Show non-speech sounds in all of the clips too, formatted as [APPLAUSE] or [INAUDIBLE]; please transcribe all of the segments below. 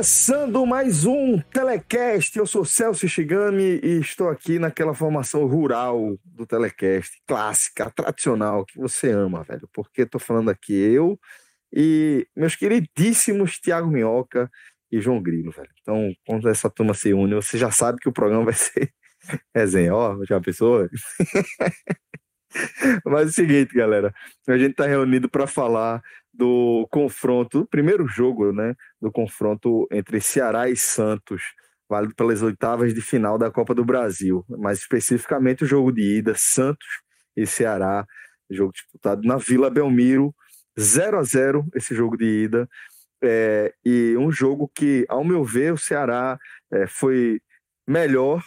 Começando mais um Telecast. Eu sou Celso Shigami e estou aqui naquela formação rural do Telecast, clássica, tradicional, que você ama, velho. Porque estou falando aqui eu e meus queridíssimos Tiago Minhoca e João Grilo, velho. Então, quando essa turma se une, você já sabe que o programa vai ser [LAUGHS] resenha. Ó, já pensou? [LAUGHS] Mas é o seguinte, galera, a gente está reunido para falar do confronto, do primeiro jogo, né, do confronto entre Ceará e Santos, válido pelas oitavas de final da Copa do Brasil, mais especificamente o jogo de ida, Santos e Ceará, jogo disputado na Vila Belmiro, 0 a 0 esse jogo de ida, é, e um jogo que, ao meu ver, o Ceará é, foi melhor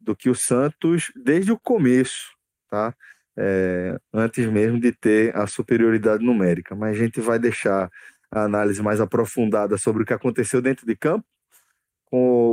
do que o Santos desde o começo, tá? É, antes mesmo de ter a superioridade numérica. Mas a gente vai deixar a análise mais aprofundada sobre o que aconteceu dentro de campo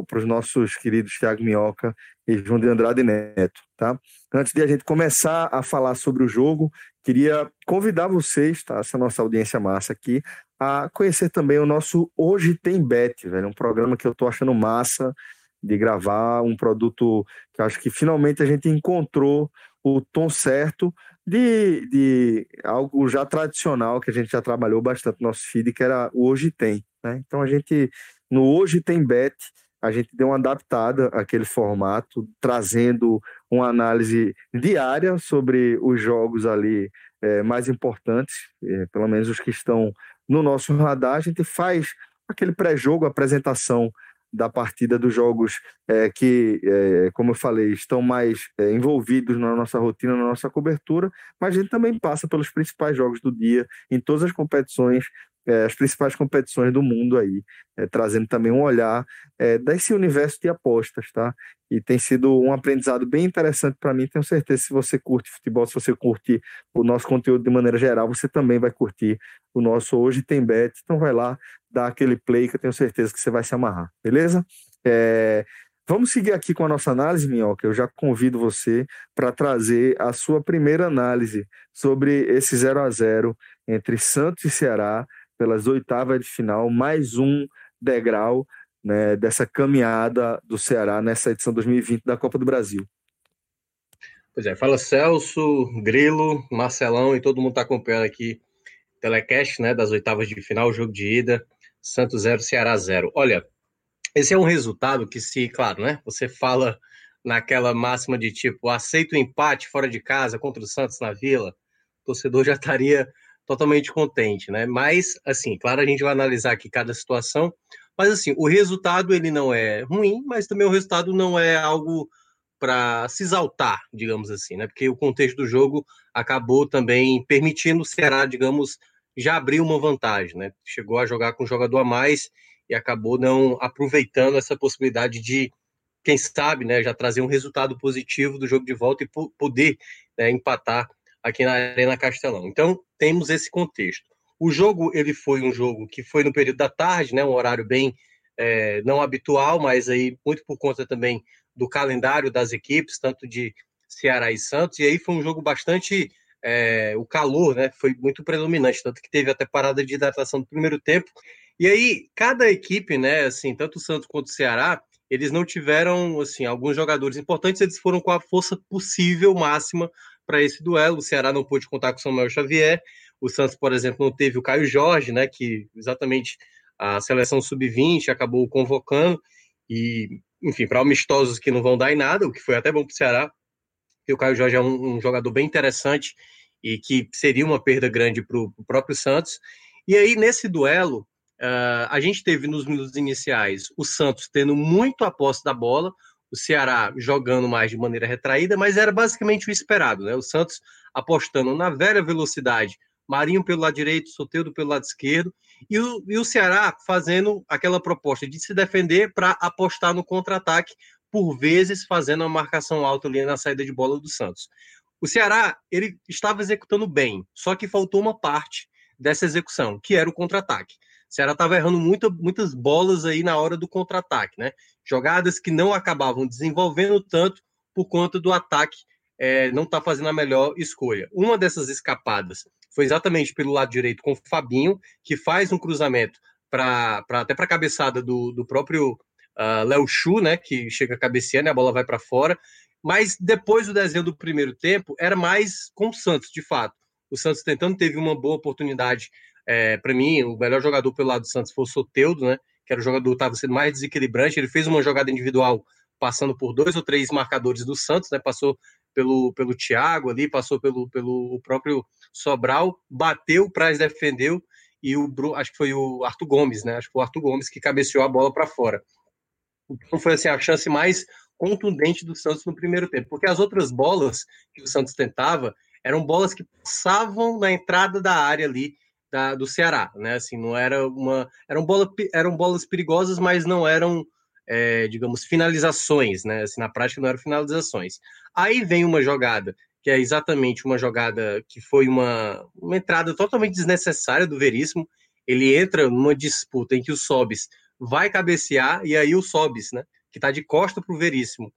para os nossos queridos Thiago Minhoca e João de Andrade Neto. Tá? Antes de a gente começar a falar sobre o jogo, queria convidar vocês, tá? essa nossa audiência massa aqui, a conhecer também o nosso Hoje Tem Bet, velho, um programa que eu estou achando massa de gravar, um produto que acho que finalmente a gente encontrou o tom certo de, de algo já tradicional que a gente já trabalhou bastante no nosso feed, que era o Hoje Tem. Né? Então a gente, no Hoje Tem Bet, a gente deu uma adaptada àquele formato, trazendo uma análise diária sobre os jogos ali é, mais importantes, é, pelo menos os que estão no nosso radar. A gente faz aquele pré-jogo, apresentação da partida dos jogos é, que, é, como eu falei, estão mais é, envolvidos na nossa rotina, na nossa cobertura, mas a gente também passa pelos principais jogos do dia em todas as competições, é, as principais competições do mundo aí, é, trazendo também um olhar é, desse universo de apostas, tá? E tem sido um aprendizado bem interessante para mim. Tenho certeza se você curte futebol, se você curte o nosso conteúdo de maneira geral, você também vai curtir o nosso Hoje Tem Bet. Então vai lá, dá aquele play que eu tenho certeza que você vai se amarrar, beleza? É, vamos seguir aqui com a nossa análise, Minhoca. Eu já convido você para trazer a sua primeira análise sobre esse 0 a 0 entre Santos e Ceará pelas oitavas de final, mais um degrau né, dessa caminhada do Ceará nessa edição 2020 da Copa do Brasil. Pois é, fala Celso, Grilo, Marcelão e todo mundo está acompanhando aqui telecast né, das oitavas de final, jogo de ida. Santos 0, Ceará 0. Olha, esse é um resultado que, se, claro, né? Você fala naquela máxima de tipo, aceita o empate fora de casa contra o Santos na Vila, o torcedor já estaria totalmente contente, né? Mas, assim, claro, a gente vai analisar aqui cada situação, mas, assim, o resultado ele não é ruim, mas também o resultado não é algo para se exaltar, digamos assim, né? Porque o contexto do jogo acabou também permitindo o Ceará, digamos, já abriu uma vantagem, né? Chegou a jogar com um jogador a mais e acabou não aproveitando essa possibilidade de, quem sabe, né, já trazer um resultado positivo do jogo de volta e poder né, empatar aqui na Arena Castelão. Então, temos esse contexto. O jogo, ele foi um jogo que foi no período da tarde, né, um horário bem é, não habitual, mas aí muito por conta também do calendário das equipes, tanto de Ceará e Santos, e aí foi um jogo bastante é, o calor né, foi muito predominante, tanto que teve até parada de hidratação no primeiro tempo. E aí, cada equipe, né, assim, tanto o Santos quanto o Ceará, eles não tiveram, assim, alguns jogadores importantes, eles foram com a força possível máxima para esse duelo. O Ceará não pôde contar com o Samuel Xavier, o Santos, por exemplo, não teve o Caio Jorge, né, que exatamente a seleção sub-20 acabou convocando, e, enfim, para amistosos que não vão dar em nada, o que foi até bom para o Ceará, porque o Caio Jorge é um, um jogador bem interessante e que seria uma perda grande para o próprio Santos. E aí, nesse duelo, uh, a gente teve nos minutos iniciais o Santos tendo muito a posse da bola, o Ceará jogando mais de maneira retraída, mas era basicamente o esperado, né? O Santos apostando na velha velocidade, Marinho pelo lado direito, Soteudo pelo lado esquerdo, e o, e o Ceará fazendo aquela proposta de se defender para apostar no contra-ataque, por vezes fazendo uma marcação alta ali na saída de bola do Santos. O Ceará, ele estava executando bem, só que faltou uma parte dessa execução, que era o contra-ataque. Ceará estava errando muita, muitas bolas aí na hora do contra-ataque, né? Jogadas que não acabavam desenvolvendo tanto por conta do ataque é, não estar tá fazendo a melhor escolha. Uma dessas escapadas foi exatamente pelo lado direito com o Fabinho, que faz um cruzamento para até para a cabeçada do, do próprio uh, Léo Chu, né? Que chega cabeceando e a bola vai para fora. Mas depois do desenho do primeiro tempo, era mais com o Santos, de fato. O Santos tentando, teve uma boa oportunidade. É, para mim, o melhor jogador pelo lado do Santos foi o Soteudo, né? Que era o jogador que estava sendo mais desequilibrante. Ele fez uma jogada individual passando por dois ou três marcadores do Santos, né? Passou pelo, pelo Thiago ali, passou pelo, pelo próprio Sobral, bateu, o Praz defendeu, e o acho que foi o Arthur Gomes, né? Acho que foi o Arthur Gomes que cabeceou a bola para fora. Então foi assim a chance mais contundente do Santos no primeiro tempo, porque as outras bolas que o Santos tentava eram bolas que passavam na entrada da área ali da, do Ceará, né? Assim, não era uma eram bola, eram bolas perigosas, mas não eram é, digamos finalizações, né? Assim, na prática não eram finalizações. Aí vem uma jogada que é exatamente uma jogada que foi uma, uma entrada totalmente desnecessária do Veríssimo. Ele entra numa disputa em que o Sobis vai cabecear e aí o Sobis, né? que está de costa para o Veríssimo,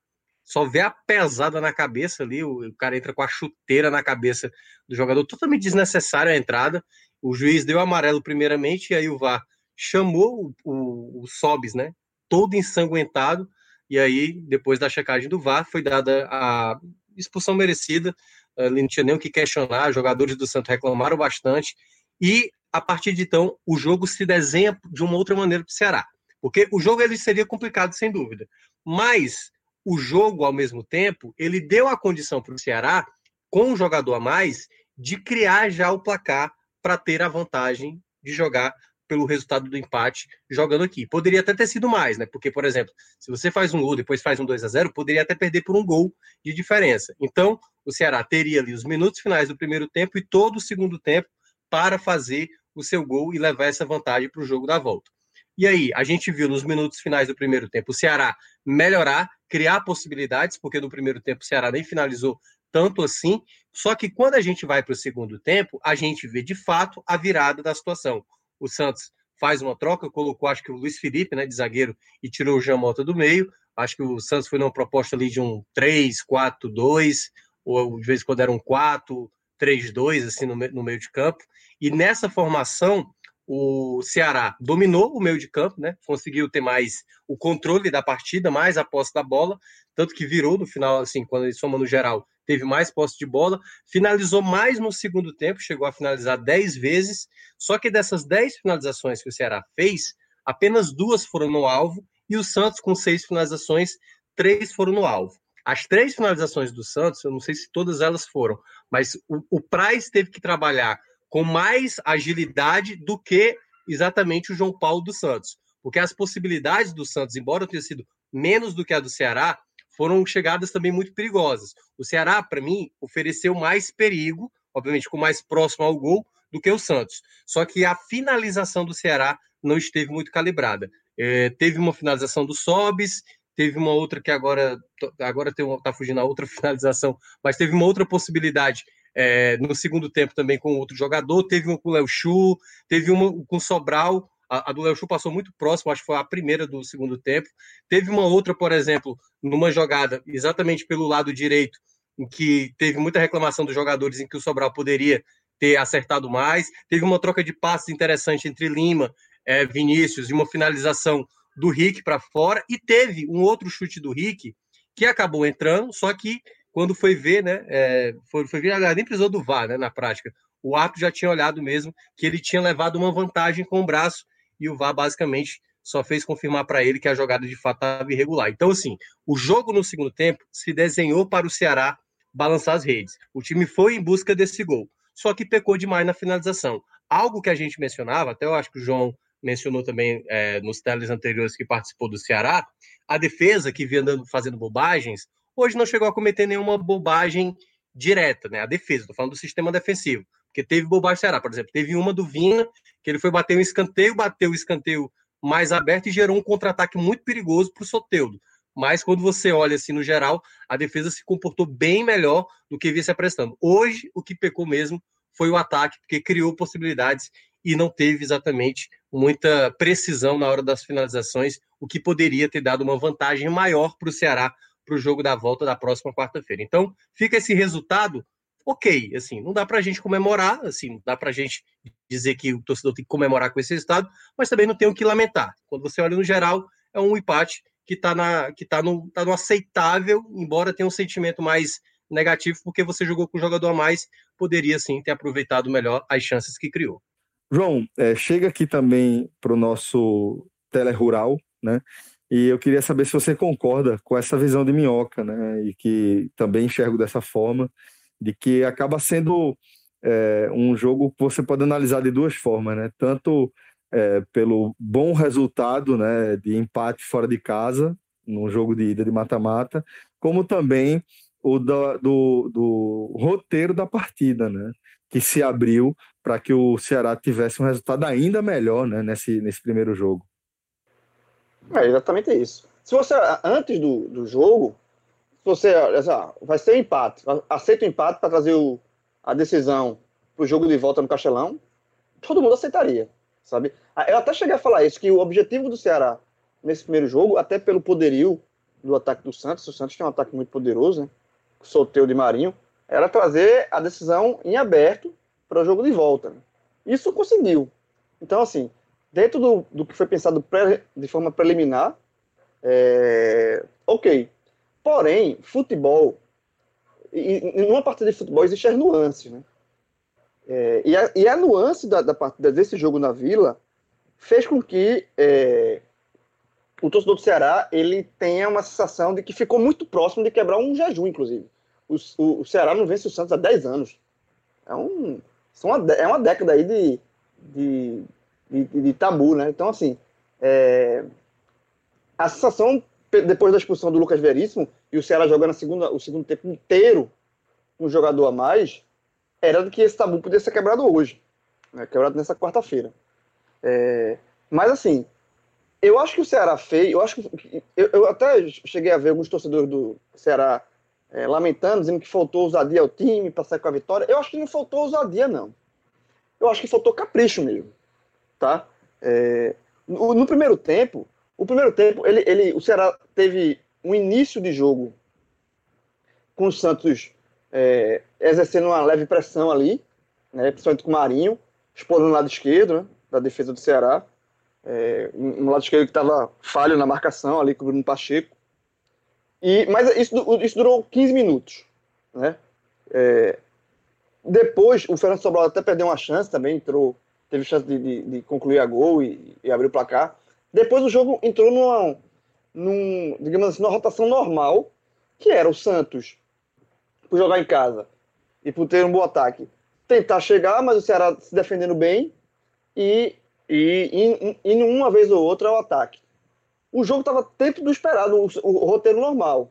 só vê a pesada na cabeça ali, o, o, cara entra com a chuteira na cabeça do jogador, totalmente desnecessária a entrada. O juiz deu amarelo primeiramente, e aí o VAR chamou o, o, o Sobis, né? Todo ensanguentado, e aí, depois da checagem do VAR, foi dada a expulsão merecida. Ali não tinha nem o que questionar, os jogadores do Santos reclamaram bastante, e a partir de então, o jogo se desenha de uma outra maneira para o Ceará. Porque o jogo ele seria complicado, sem dúvida. Mas o jogo, ao mesmo tempo, ele deu a condição para o Ceará, com um jogador a mais, de criar já o placar para ter a vantagem de jogar pelo resultado do empate jogando aqui. Poderia até ter sido mais, né? Porque, por exemplo, se você faz um gol, depois faz um 2 a 0 poderia até perder por um gol de diferença. Então, o Ceará teria ali os minutos finais do primeiro tempo e todo o segundo tempo para fazer o seu gol e levar essa vantagem para o jogo da volta. E aí, a gente viu nos minutos finais do primeiro tempo o Ceará melhorar, criar possibilidades, porque no primeiro tempo o Ceará nem finalizou tanto assim. Só que quando a gente vai para o segundo tempo, a gente vê de fato a virada da situação. O Santos faz uma troca, colocou acho que o Luiz Felipe, né, de zagueiro, e tirou o Jean Mota do meio. Acho que o Santos foi numa proposta ali de um 3-4-2, ou de vez em quando era um 4-3-2, assim, no, no meio de campo. E nessa formação, o Ceará dominou o meio de campo, né? Conseguiu ter mais o controle da partida, mais a posse da bola, tanto que virou no final, assim, quando ele soma no geral, teve mais posse de bola, finalizou mais no segundo tempo, chegou a finalizar 10 vezes, só que dessas 10 finalizações que o Ceará fez, apenas duas foram no alvo, e o Santos, com seis finalizações, três foram no alvo. As três finalizações do Santos, eu não sei se todas elas foram, mas o, o Praz teve que trabalhar com mais agilidade do que exatamente o João Paulo dos Santos. Porque as possibilidades do Santos, embora tenha sido menos do que a do Ceará, foram chegadas também muito perigosas. O Ceará, para mim, ofereceu mais perigo, obviamente com mais próximo ao gol, do que o Santos. Só que a finalização do Ceará não esteve muito calibrada. É, teve uma finalização do Sobis, teve uma outra que agora agora está fugindo a outra [LAUGHS] finalização, mas teve uma outra possibilidade é, no segundo tempo também com outro jogador, teve uma com o Léo Chu, teve uma com o Sobral, a, a do Léo Chu passou muito próximo, acho que foi a primeira do segundo tempo. Teve uma outra, por exemplo, numa jogada exatamente pelo lado direito, em que teve muita reclamação dos jogadores em que o Sobral poderia ter acertado mais. Teve uma troca de passes interessante entre Lima, é, Vinícius e uma finalização do Rick para fora. E teve um outro chute do Rick que acabou entrando, só que quando foi ver, né, é, foi, foi ver, nem precisou do VAR, né, na prática. O árbitro já tinha olhado mesmo que ele tinha levado uma vantagem com o braço e o VAR basicamente só fez confirmar para ele que a jogada de fato estava irregular. Então, assim, o jogo no segundo tempo se desenhou para o Ceará balançar as redes. O time foi em busca desse gol, só que pecou demais na finalização. Algo que a gente mencionava, até eu acho que o João mencionou também é, nos teles anteriores que participou do Ceará, a defesa que vinha andando, fazendo bobagens, hoje não chegou a cometer nenhuma bobagem direta, né? A defesa, estou falando do sistema defensivo. Porque teve bobagem Ceará, por exemplo, teve uma do Vina, que ele foi bater um escanteio, bateu o escanteio mais aberto e gerou um contra-ataque muito perigoso para o Soteudo. Mas quando você olha assim no geral, a defesa se comportou bem melhor do que vinha se apresentando. Hoje, o que pecou mesmo foi o ataque, porque criou possibilidades e não teve exatamente muita precisão na hora das finalizações, o que poderia ter dado uma vantagem maior para o Ceará para o jogo da volta da próxima quarta-feira. Então, fica esse resultado ok, assim, não dá para a gente comemorar, assim, não dá para a gente dizer que o torcedor tem que comemorar com esse resultado, mas também não tem o que lamentar. Quando você olha no geral, é um empate que está na, que tá no, tá no aceitável, embora tenha um sentimento mais negativo, porque você jogou com um jogador a mais, poderia sim ter aproveitado melhor as chances que criou. João, é, chega aqui também para o nosso telerural, né? E eu queria saber se você concorda com essa visão de minhoca, né? E que também enxergo dessa forma, de que acaba sendo é, um jogo que você pode analisar de duas formas, né? Tanto é, pelo bom resultado, né, de empate fora de casa, num jogo de ida de mata-mata, como também o do, do, do, roteiro da partida, né, que se abriu para que o Ceará tivesse um resultado ainda melhor, né, nesse, nesse primeiro jogo. É exatamente isso. Se você antes do, do jogo você vai ser empate, aceita o empate para trazer o, a decisão para o jogo de volta no Castelão, todo mundo aceitaria, sabe? Ah, eu até cheguei a falar isso, que o objetivo do Ceará nesse primeiro jogo, até pelo poderio do ataque do Santos, o Santos tem um ataque muito poderoso, né? Solteiro de Marinho, era trazer a decisão em aberto para o jogo de volta. Né? Isso conseguiu. Então, assim, dentro do, do que foi pensado pré, de forma preliminar, é, ok, Porém, futebol, e, numa partida de futebol existe as nuances, né? É, e, a, e a nuance da, da partida desse jogo na Vila fez com que é, o torcedor do Ceará ele tenha uma sensação de que ficou muito próximo de quebrar um jejum, inclusive. O, o, o Ceará não vence o Santos há 10 anos. É, um, são uma, é uma década aí de, de, de, de tabu, né? Então, assim, é, a sensação depois da expulsão do Lucas Veríssimo e o Ceará jogando a segunda, o segundo tempo inteiro com um jogador a mais, era de que esse tabu podia ser quebrado hoje, né? quebrado nessa quarta-feira. É, mas assim, eu acho que o Ceará fez, eu acho que eu, eu até cheguei a ver alguns torcedores do Ceará é, lamentando, dizendo que faltou ousadia ao time para sair com a vitória. Eu acho que não faltou ousadia, não. Eu acho que faltou capricho mesmo, tá? É, no, no primeiro tempo, o primeiro tempo, ele, ele, o Ceará teve um início de jogo com o Santos é, exercendo uma leve pressão ali, né, principalmente com o Marinho, explorando o lado esquerdo né, da defesa do Ceará. É, um lado esquerdo que estava falho na marcação ali com o Bruno Pacheco. E, mas isso, isso durou 15 minutos. Né? É, depois, o Fernando Sobral até perdeu uma chance também, entrou, teve chance de, de, de concluir a gol e, e abrir o placar. Depois o jogo entrou numa, num, digamos assim, numa rotação normal, que era o Santos, por jogar em casa e por ter um bom ataque, tentar chegar, mas o Ceará se defendendo bem e, e indo uma vez ou outra ao ataque. O jogo estava dentro do esperado, o, o, roteiro normal,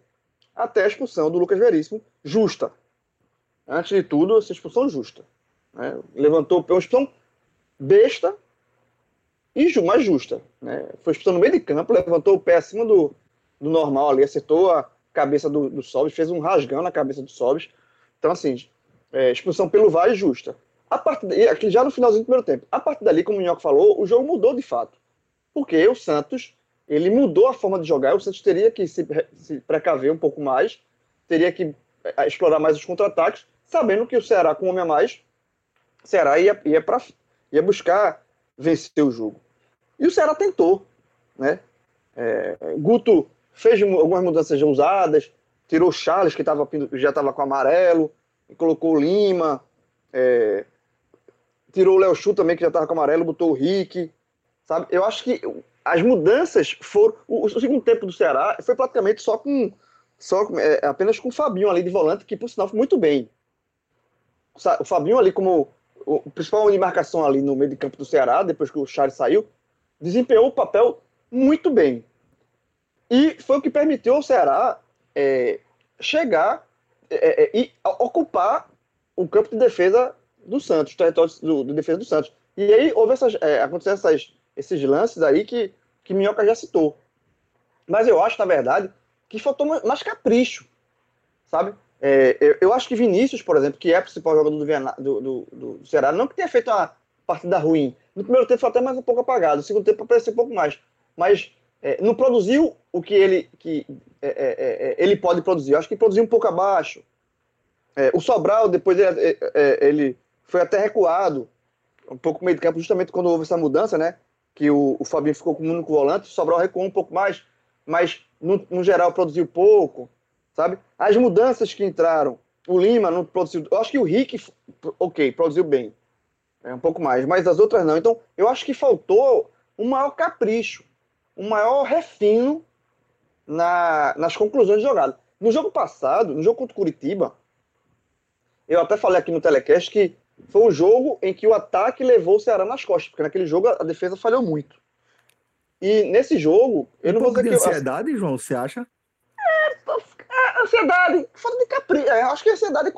até a expulsão do Lucas Veríssimo, justa. Antes de tudo, essa expulsão justa. Né? Levantou uma expulsão besta, e mais justa. Né? Foi expulsão no meio de campo, levantou o pé acima do, do normal ali, acertou a cabeça do, do Sobis, fez um rasgão na cabeça do Sobis. Então, assim, é, expulsão pelo VAR é justa. A partir daí, aqui já no finalzinho do primeiro tempo, a partir dali, como o Minhoca falou, o jogo mudou de fato. Porque o Santos, ele mudou a forma de jogar, o Santos teria que se, se precaver um pouco mais, teria que é, explorar mais os contra-ataques, sabendo que o Ceará, com um homem a mais, o Ceará ia, ia, pra, ia buscar vencer o jogo. E o Ceará tentou, né? É, Guto fez algumas mudanças ousadas, tirou Charles, que tava, já estava com amarelo, colocou Lima, é, tirou o Léo Chu também, que já estava com amarelo, botou o Rick, sabe? Eu acho que as mudanças foram... O, o, segundo tempo do Ceará foi praticamente só com só é, apenas com o Fabinho ali de volante, que por sinal foi muito bem. O Fabinho ali como o principal de marcação ali no meio de campo do Ceará, depois que o Charles saiu, desempenhou o papel muito bem. E foi o que permitiu ao Ceará é, chegar é, é, e ocupar o campo de defesa do Santos, o território do, de defesa do Santos. E aí houve essas, é, aconteceram essas, esses lances aí que, que Minhoca já citou. Mas eu acho, na verdade, que faltou mais capricho, sabe? É, eu, eu, acho que Vinícius, por exemplo, que é o principal jogador do, do, do, do, Ceará, não que tenha feito uma partida ruim. No primeiro tempo foi até mais um pouco apagado, no segundo tempo apareceu um pouco mais. Mas é, não produziu o que ele, que, é, é, é ele pode produzir. Eu acho que produziu um pouco abaixo. o Sobral, depois ele, ele, foi até recuado, um pouco meio de campo, justamente quando houve essa mudança, né? Que o, o Fabinho ficou com o único volante, o Sobral recuou um pouco mais, mas no, no geral produziu pouco sabe? As mudanças que entraram, o Lima não produziu. Eu acho que o Rick, ok, produziu bem. É um pouco mais, mas as outras não. Então, eu acho que faltou um maior capricho, um maior refino na, nas conclusões de jogada. No jogo passado, no jogo contra o Curitiba, eu até falei aqui no telecast que foi um jogo em que o ataque levou o Ceará nas costas, porque naquele jogo a defesa falhou muito. E nesse jogo, eu um não vou dizer de que. ansiedade, eu... João, você acha? Ansiedade, falta de capricho. É, acho que a ansiedade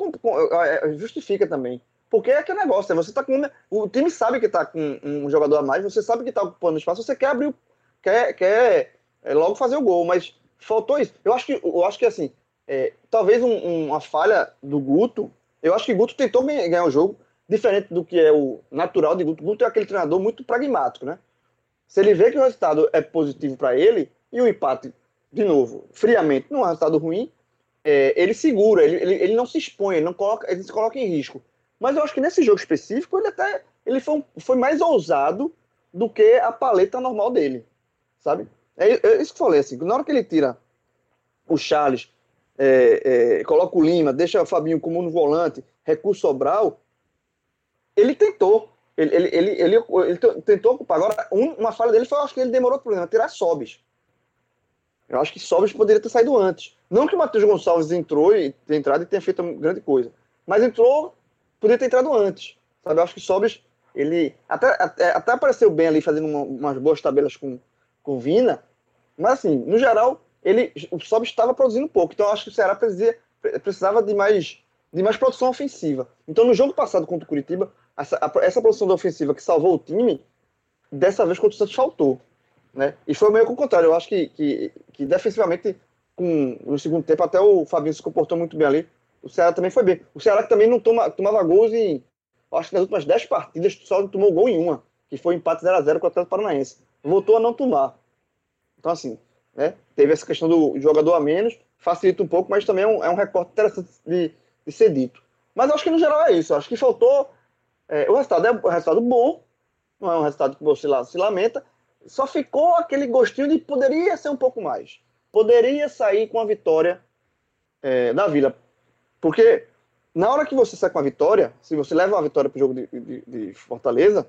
é, justifica também. Porque é aquele negócio, né? você tá com. O time sabe que tá com um jogador a mais, você sabe que tá ocupando espaço, você quer abrir, quer, quer é, logo fazer o gol, mas faltou isso. Eu acho que, eu acho que assim, é, talvez um, uma falha do Guto. Eu acho que Guto tentou ganhar o jogo, diferente do que é o natural de Guto. Guto é aquele treinador muito pragmático, né? Se ele vê que o resultado é positivo para ele e o empate, de novo, friamente, não é um resultado ruim, é, ele segura, ele, ele, ele, não se expõe, ele não coloca, ele se coloca em risco. Mas eu acho que nesse jogo específico ele até ele foi, foi mais ousado do que a paleta normal dele, sabe? É, é isso que eu falei, assim, na hora que ele tira o Charles, é, é, coloca o Lima, deixa o Fabinho como no volante, recurso Sobral, ele tentou, ele, ele, ele, ele, tentou ocupar. Agora, um, uma falha dele foi, eu acho que ele demorou, por exemplo, a tirar Sobis. Eu acho que Sobis poderia ter saído antes. Não que o Matheus Gonçalves entrou e tenha entrado e tenha feito grande coisa, mas entrou, poderia ter entrado antes. Sabe? Eu acho que Sobis, ele até, até, até apareceu bem ali fazendo uma, umas boas tabelas com, com Vina, mas assim, no geral, ele, o Sobis estava produzindo pouco. Então eu acho que o Ceará precisava, precisava de mais de mais produção ofensiva. Então no jogo passado contra o Curitiba, essa, essa produção ofensiva que salvou o time, dessa vez contra o Santos faltou. Né? E foi meio que o contrário. Eu acho que, que, que defensivamente, com, no segundo tempo, até o Fabinho se comportou muito bem ali. O Ceará também foi bem. O Ceará também não toma, tomava gols em. Acho que nas últimas 10 partidas só tomou gol em uma, que foi empate 0x0 com o Atlético Paranaense. Voltou a não tomar. Então, assim, né? Teve essa questão do jogador a menos, facilita um pouco, mas também é um, é um recorte interessante de, de ser dito. Mas acho que no geral é isso. Acho que faltou. É, o resultado é um resultado bom, não é um resultado que você se lamenta, só ficou aquele gostinho de poderia ser um pouco mais. Poderia sair com a vitória é, da Vila. Porque na hora que você sai com a vitória, se você leva uma vitória para o jogo de, de, de, Fortaleza,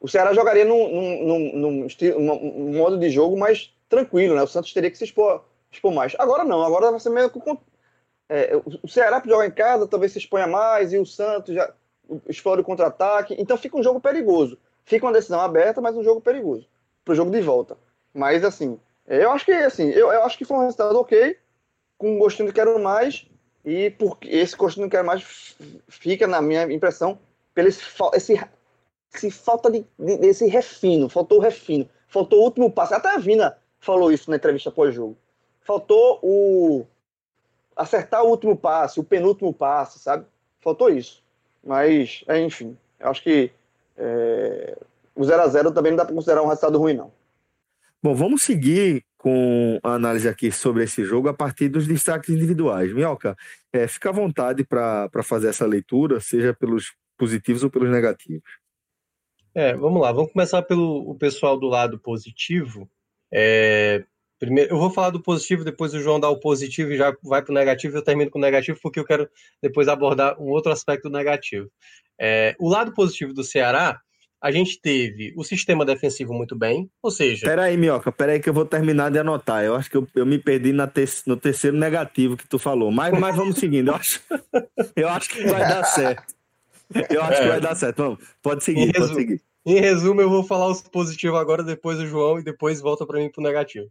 o Ceará jogaria num, num, num, num, modo de jogo mais tranquilo, né? O Santos teria que se expor, expor mais. Agora não, agora vai ser meio que. É, o Ceará para jogar em casa talvez se exponha mais e o Santos já explore o contra-ataque. Então fica um jogo perigoso. Fica uma decisão aberta, mas um jogo perigoso. Pro jogo de volta. Mas, assim, eu acho que, assim, eu, eu acho que foi um resultado ok, com um gostinho de quero mais, e porque esse gostinho de quero mais fica, na minha impressão, pelo esse, esse, esse falta de, de, desse refino, faltou o refino, faltou o último passo. Até a Vina falou isso na entrevista pós-jogo. Faltou o acertar o último passe, o penúltimo passe, sabe? Faltou isso. Mas, é, enfim, eu acho que é, o 0x0 também não dá para considerar um resultado ruim, não. Bom, vamos seguir com a análise aqui sobre esse jogo a partir dos destaques individuais. Minhoca, é, fica à vontade para fazer essa leitura, seja pelos positivos ou pelos negativos. É, vamos lá, vamos começar pelo o pessoal do lado positivo. É, primeiro, eu vou falar do positivo, depois o João dá o positivo e já vai para o negativo. Eu termino com o negativo porque eu quero depois abordar um outro aspecto negativo. É, o lado positivo do Ceará, a gente teve o sistema defensivo muito bem, ou seja. Peraí, Minhoca, peraí que eu vou terminar de anotar. Eu acho que eu, eu me perdi na te, no terceiro negativo que tu falou. Mas, mas vamos seguindo. Eu acho, eu acho que vai dar certo. Eu acho é. que vai dar certo. Vamos, pode seguir, em pode resumo, seguir. Em resumo, eu vou falar os positivos agora, depois o João, e depois volta para mim pro negativo.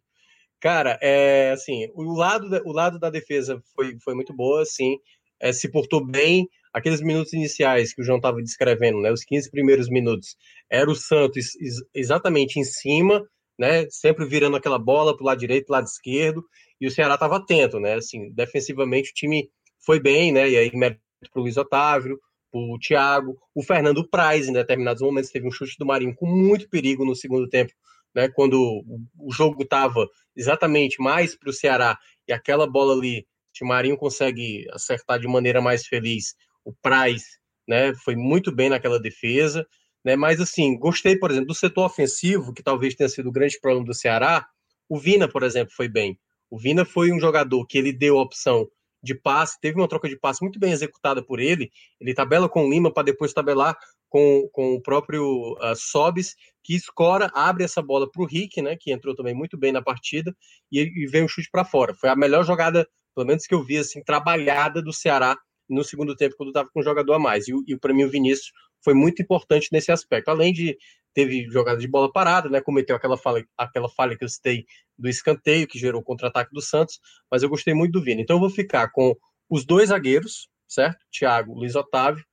Cara, é assim, o lado, da, o lado da defesa foi, foi muito boa, assim, é, se portou bem, aqueles minutos iniciais que o João estava descrevendo, né, os 15 primeiros minutos, era o Santos exatamente em cima, né, sempre virando aquela bola para o lado direito, lado esquerdo, e o Ceará estava atento, né, assim, defensivamente o time foi bem, né, e aí mérito para o Luiz Otávio, para o Thiago, o Fernando Praz, em determinados momentos, teve um chute do Marinho com muito perigo no segundo tempo, né, quando o jogo estava exatamente mais para o Ceará, e aquela bola ali, o Marinho consegue acertar de maneira mais feliz, o Price, né, foi muito bem naquela defesa, né, mas assim, gostei, por exemplo, do setor ofensivo, que talvez tenha sido o grande problema do Ceará, o Vina, por exemplo, foi bem. O Vina foi um jogador que ele deu a opção de passe, teve uma troca de passe muito bem executada por ele, ele tabela com o Lima para depois tabelar com, com o próprio uh, Sobis, que escora, abre essa bola para o Rick, né, que entrou também muito bem na partida, e, e vem um chute para fora. Foi a melhor jogada, pelo menos que eu vi, assim, trabalhada do Ceará no segundo tempo, quando estava com um jogador a mais. E, e para mim, o Vinícius foi muito importante nesse aspecto. Além de teve jogada de bola parada, né? Cometeu aquela falha, aquela falha que eu citei do escanteio, que gerou o contra-ataque do Santos, mas eu gostei muito do Vini. Então eu vou ficar com os dois zagueiros, certo? Thiago, Luiz Otávio.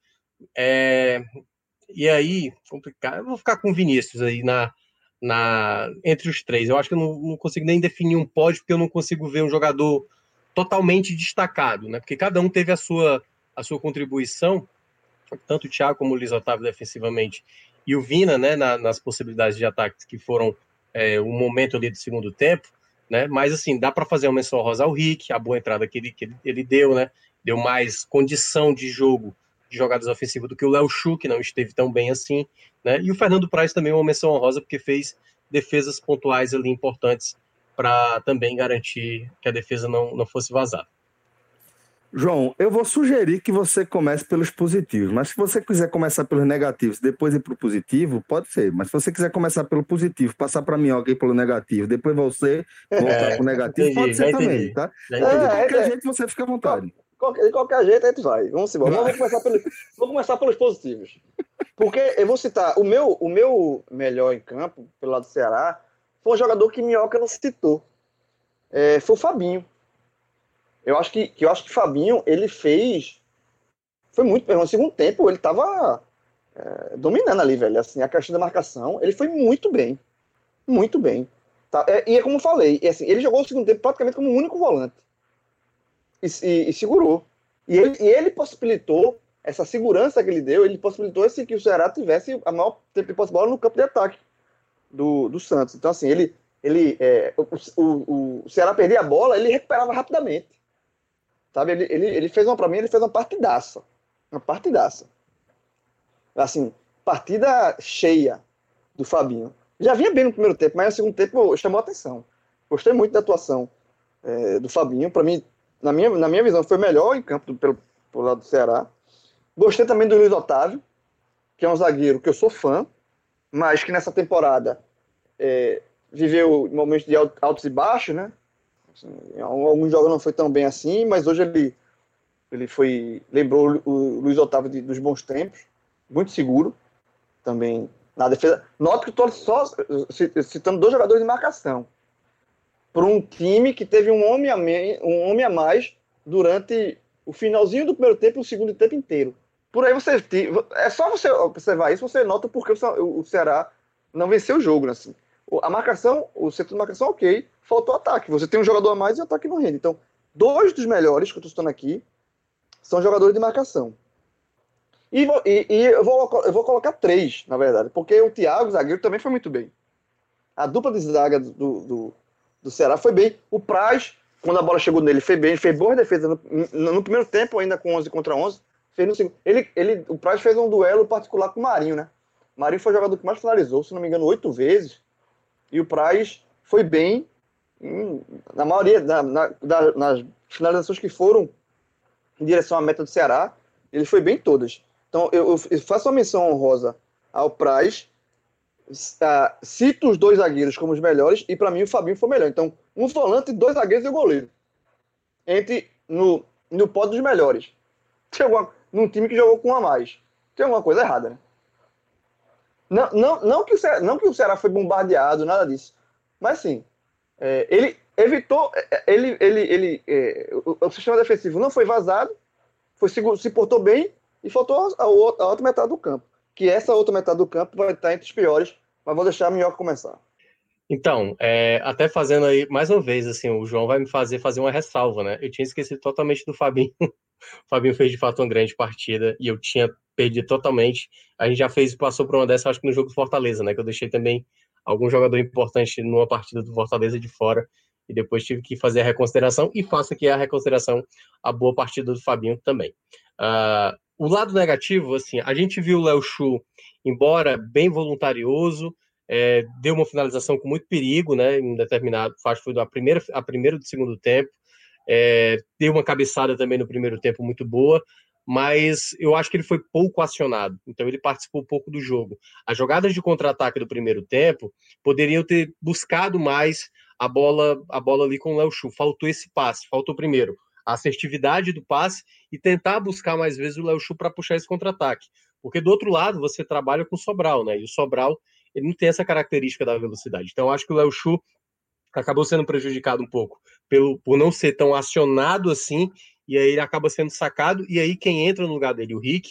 É... E aí, complicado, eu vou ficar com o Vinícius aí na, na entre os três. Eu acho que eu não, não consigo nem definir um pódio, porque eu não consigo ver um jogador totalmente destacado, né? Porque cada um teve a sua, a sua contribuição, tanto o Thiago como o Luiz Otávio defensivamente, e o Vina, né, na, nas possibilidades de ataque que foram é, o momento ali do segundo tempo, né? Mas assim, dá para fazer uma menção rosa ao Rick, a boa entrada que ele, que ele, deu, né? Deu mais condição de jogo de jogadas ofensivas do que o Léo Chu, que não esteve tão bem assim, né? E o Fernando Praz também uma menção honrosa porque fez defesas pontuais ali importantes para também garantir que a defesa não, não fosse vazada. João, eu vou sugerir que você comece pelos positivos, mas se você quiser começar pelos negativos depois ir para o positivo, pode ser. Mas se você quiser começar pelo positivo, passar para mim alguém pelo negativo, depois você voltar é, para o negativo, entendi, pode ser também, tá? É, de qualquer é, jeito você fica à vontade. De qualquer jeito a gente vai. Vamos embora. Vamos [LAUGHS] começar, pelo, vou começar pelos positivos. Porque eu vou citar, o meu, o meu melhor em campo, pelo lado do Ceará, foi um jogador que Minhoca não citou. É, foi o Fabinho. Eu acho que, que eu acho que Fabinho ele fez foi muito no segundo tempo ele estava é, dominando ali velho assim a questão da marcação ele foi muito bem muito bem tá? É, e é como eu falei assim, ele jogou o segundo tempo praticamente como o único volante e, e, e segurou e ele, e ele possibilitou essa segurança que ele deu ele possibilitou esse, que o Ceará tivesse a maior tempo de posse bola no campo de ataque do, do Santos então assim ele ele é, o, o, o Ceará perdia a bola ele recuperava rapidamente Sabe, ele, ele, ele fez uma, para mim, ele fez uma partidaça. Uma partidaça. Assim, partida cheia do Fabinho. Já vinha bem no primeiro tempo, mas no segundo tempo chamou atenção. Gostei muito da atuação é, do Fabinho. Para mim, na minha, na minha visão, foi melhor em campo do, pelo, pelo lado do Ceará. Gostei também do Luiz Otávio, que é um zagueiro que eu sou fã, mas que nessa temporada é, viveu momentos de altos e baixos, né? Assim, alguns jogos não foi tão bem assim, mas hoje ele, ele foi. Lembrou o Luiz Otávio de, dos bons tempos, muito seguro também na defesa. Note que estou só citando dois jogadores de marcação. Para um time que teve um homem, a me, um homem a mais durante o finalzinho do primeiro tempo e o segundo tempo inteiro. Por aí você. É só você observar isso, você nota porque o Ceará não venceu o jogo, né, assim a marcação, o setor de marcação, ok, faltou ataque. Você tem um jogador a mais e o ataque não rende. Então, dois dos melhores que eu estou citando aqui são jogadores de marcação. E, e, e eu, vou, eu vou colocar três, na verdade, porque o Thiago, zagueiro, também foi muito bem. A dupla de zaga do, do, do Ceará foi bem. O Praz, quando a bola chegou nele, fez bem, fez boas defesas no, no, no, primeiro tempo, ainda com 11 contra 11. Fez no segundo. Ele, ele, o Praz fez um duelo particular com o Marinho, né? O Marinho foi o jogador que mais finalizou, se não me engano, oito vezes. E o Praz foi bem em, na maioria, na, na, nas finalizações que foram em direção à meta do Ceará, ele foi bem em todas. Então eu, eu faço uma menção honrosa ao Praz, uh, cito os dois zagueiros como os melhores e para mim o Fabinho foi melhor. Então, um volante, dois zagueiros e o goleiro. Entre no, no pódio dos melhores. Tem alguma, num time que jogou com um a mais. Tem alguma coisa errada, né? Não, não, não, que o Ceará, não que o Ceará foi bombardeado, nada disso. Mas sim, é, ele evitou. É, é, ele, ele, ele, é, o, o, sistema defensivo não foi vazado, foi, se, se portou bem e faltou a, a, outra, a outra metade do campo. Que essa outra metade do campo vai estar entre os piores, mas vou deixar a Minhoca começar. Então, é, até fazendo aí, mais uma vez, assim, o João vai me fazer fazer uma ressalva, né? Eu tinha esquecido totalmente do Fabinho. [LAUGHS] o Fabinho fez de fato uma grande partida e eu tinha perdido totalmente. A gente já fez, passou por uma dessa, acho que no jogo do Fortaleza, né? Que eu deixei também algum jogador importante numa partida do Fortaleza de fora e depois tive que fazer a reconsideração e faço aqui a reconsideração a boa partida do Fabinho também. Uh, o lado negativo, assim, a gente viu o Léo Chu, embora bem voluntarioso, é, deu uma finalização com muito perigo, né, em determinado, acho que foi a primeira, a primeira do segundo tempo, é, deu uma cabeçada também no primeiro tempo muito boa, mas eu acho que ele foi pouco acionado, então ele participou pouco do jogo. As jogadas de contra-ataque do primeiro tempo poderiam ter buscado mais a bola, a bola ali com o Léo Chu. Faltou esse passe, faltou primeiro a assertividade do passe e tentar buscar mais vezes o Léo Chu para puxar esse contra-ataque. Porque do outro lado você trabalha com o Sobral, né? E o Sobral ele não tem essa característica da velocidade. Então, acho que o Léo Chu acabou sendo prejudicado um pouco pelo, por não ser tão acionado assim, e aí ele acaba sendo sacado, e aí quem entra no lugar dele, o Rick,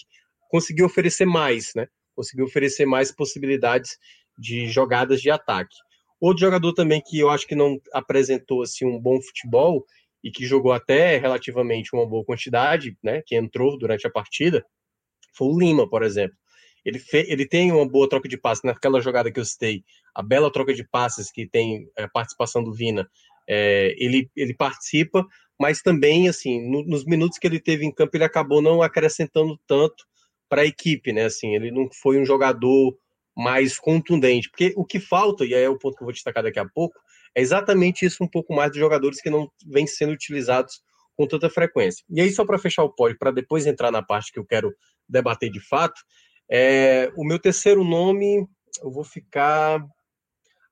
conseguiu oferecer mais, né? Conseguiu oferecer mais possibilidades de jogadas de ataque. Outro jogador também que eu acho que não apresentou assim um bom futebol e que jogou até relativamente uma boa quantidade, né, que entrou durante a partida, foi o Lima, por exemplo. Ele, fe, ele tem uma boa troca de passes naquela jogada que eu citei, a bela troca de passes que tem a é, participação do Vina. É, ele, ele participa, mas também, assim, no, nos minutos que ele teve em campo, ele acabou não acrescentando tanto para a equipe, né? Assim, ele não foi um jogador mais contundente, porque o que falta, e é o ponto que eu vou destacar daqui a pouco, é exatamente isso um pouco mais dos jogadores que não vêm sendo utilizados com tanta frequência. E aí, só para fechar o pódio, para depois entrar na parte que eu quero debater de fato, é, o meu terceiro nome, eu vou ficar.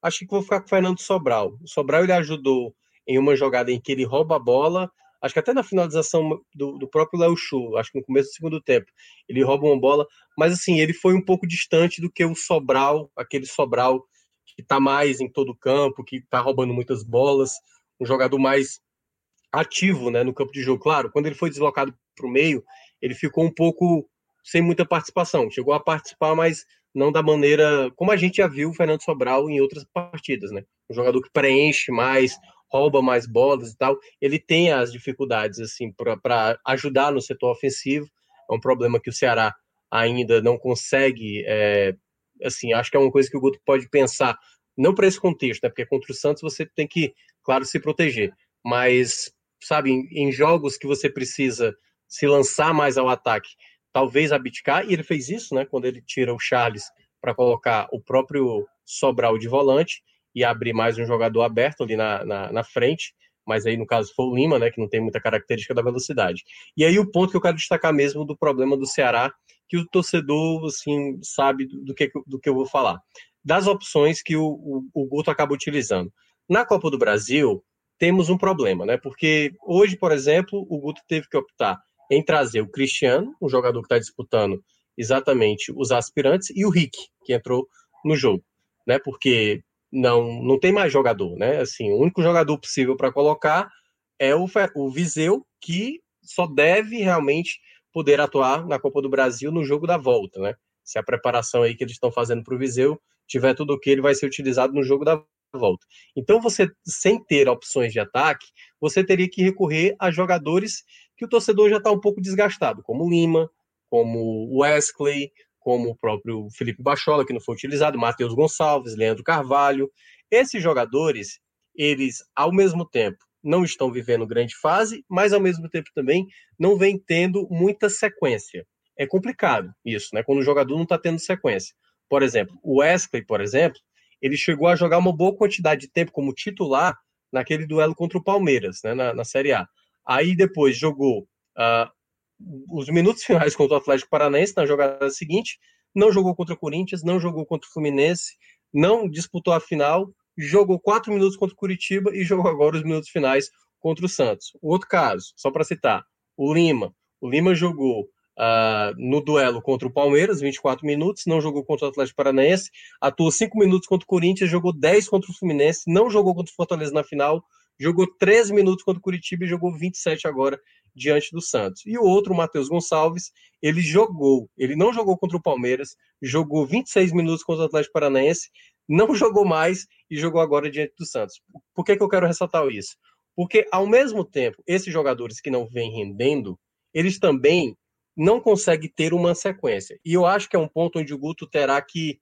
Acho que vou ficar com o Fernando Sobral. O Sobral ele ajudou em uma jogada em que ele rouba a bola, acho que até na finalização do, do próprio Léo Chu, acho que no começo do segundo tempo, ele rouba uma bola, mas assim, ele foi um pouco distante do que o Sobral, aquele Sobral que está mais em todo o campo, que está roubando muitas bolas, um jogador mais ativo né, no campo de jogo. Claro, quando ele foi deslocado para o meio, ele ficou um pouco sem muita participação. Chegou a participar, mas não da maneira como a gente já viu o Fernando Sobral em outras partidas, né? Um jogador que preenche mais, rouba mais bolas e tal. Ele tem as dificuldades assim para ajudar no setor ofensivo. É um problema que o Ceará ainda não consegue. É, assim, acho que é uma coisa que o Guto pode pensar, não para esse contexto, né? Porque contra o Santos você tem que, claro, se proteger, mas sabe, em, em jogos que você precisa se lançar mais ao ataque talvez abdicar, e ele fez isso, né, quando ele tira o Charles para colocar o próprio Sobral de volante e abrir mais um jogador aberto ali na, na, na, frente, mas aí no caso foi o Lima, né, que não tem muita característica da velocidade. E aí o ponto que eu quero destacar mesmo do problema do Ceará, que o torcedor, assim, sabe do, que, do que eu vou falar. Das opções que o, o, o Guto acaba utilizando. Na Copa do Brasil, temos um problema, né, porque hoje, por exemplo, o Guto teve que optar em trazer o Cristiano, um jogador que está disputando exatamente os aspirantes, e o Rick, que entrou no jogo, né? Porque não não tem mais jogador, né? Assim, o único jogador possível para colocar é o, o Viseu, que só deve realmente poder atuar na Copa do Brasil no jogo da volta, né? Se a preparação aí que eles estão fazendo para o Viseu tiver tudo o que ele vai ser utilizado no jogo da volta. Então, você, sem ter opções de ataque, você teria que recorrer a jogadores que o torcedor já está um pouco desgastado, como Lima, como Wesley, como o próprio Felipe Bachola, que não foi utilizado, Matheus Gonçalves, Leandro Carvalho. Esses jogadores, eles, ao mesmo tempo, não estão vivendo grande fase, mas ao mesmo tempo também não vem tendo muita sequência. É complicado isso, né? Quando o jogador não está tendo sequência. Por exemplo, o Wesley, por exemplo, ele chegou a jogar uma boa quantidade de tempo como titular naquele duelo contra o Palmeiras, né, na, na Série A. Aí depois jogou uh, os minutos finais contra o Atlético Paranaense na jogada seguinte, não jogou contra o Corinthians, não jogou contra o Fluminense, não disputou a final, jogou quatro minutos contra o Curitiba e jogou agora os minutos finais contra o Santos. Outro caso, só para citar, o Lima. O Lima jogou uh, no duelo contra o Palmeiras, 24 minutos, não jogou contra o Atlético Paranaense, atuou 5 minutos contra o Corinthians, jogou 10 contra o Fluminense, não jogou contra o Fortaleza na final, jogou 13 minutos contra o Curitiba e jogou 27 agora diante do Santos. E o outro, o Matheus Gonçalves, ele jogou, ele não jogou contra o Palmeiras, jogou 26 minutos contra o Atlético Paranaense, não [LAUGHS] jogou mais e jogou agora diante do Santos. Por que, que eu quero ressaltar isso? Porque, ao mesmo tempo, esses jogadores que não vêm rendendo, eles também não conseguem ter uma sequência. E eu acho que é um ponto onde o Guto terá que.